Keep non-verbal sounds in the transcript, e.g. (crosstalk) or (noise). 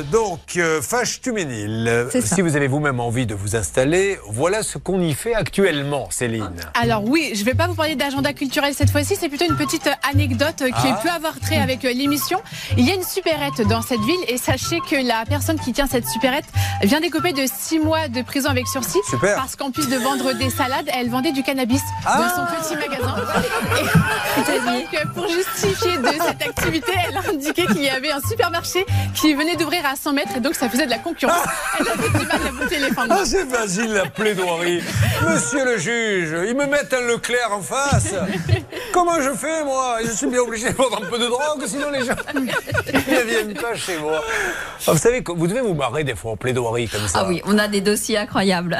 Euh, donc, euh, Fâche Tuménil, si vous avez vous-même envie de vous installer, voilà ce qu'on y fait actuellement, Céline. Alors oui, je vais pas vous parler d'agenda culturel cette fois-ci, c'est plutôt une petite euh, anecdote euh, qui Ah. peut avoir trait avec euh, l'émission. Il y a une supérette dans cette ville et sachez que la personne qui tient cette supérette vient d'écoper de six mois de prison avec sursis Super. parce qu'en plus de vendre des salades, elle vendait du cannabis Ah. dans son petit magasin. Et (laughs) donc, euh, pour justifier de cette activité, elle a indiqué qu'il y avait un supermarché qui venait d'ouvrir à 100 mètres et donc ça faisait de la concurrence. Elle avait du mal à bouter les fins de. Ah, c'est facile la plaidoirie. Monsieur le juge, ils me mettent un Leclerc en face. Comment je fais, moi? Je suis bien obligé de prendre un peu de drogue, sinon les gens ne viennent pas chez moi. Ah, vous savez, vous devez vous marrer des fois en plaidoirie comme ça. Ah oui, on a des dossiers incroyables.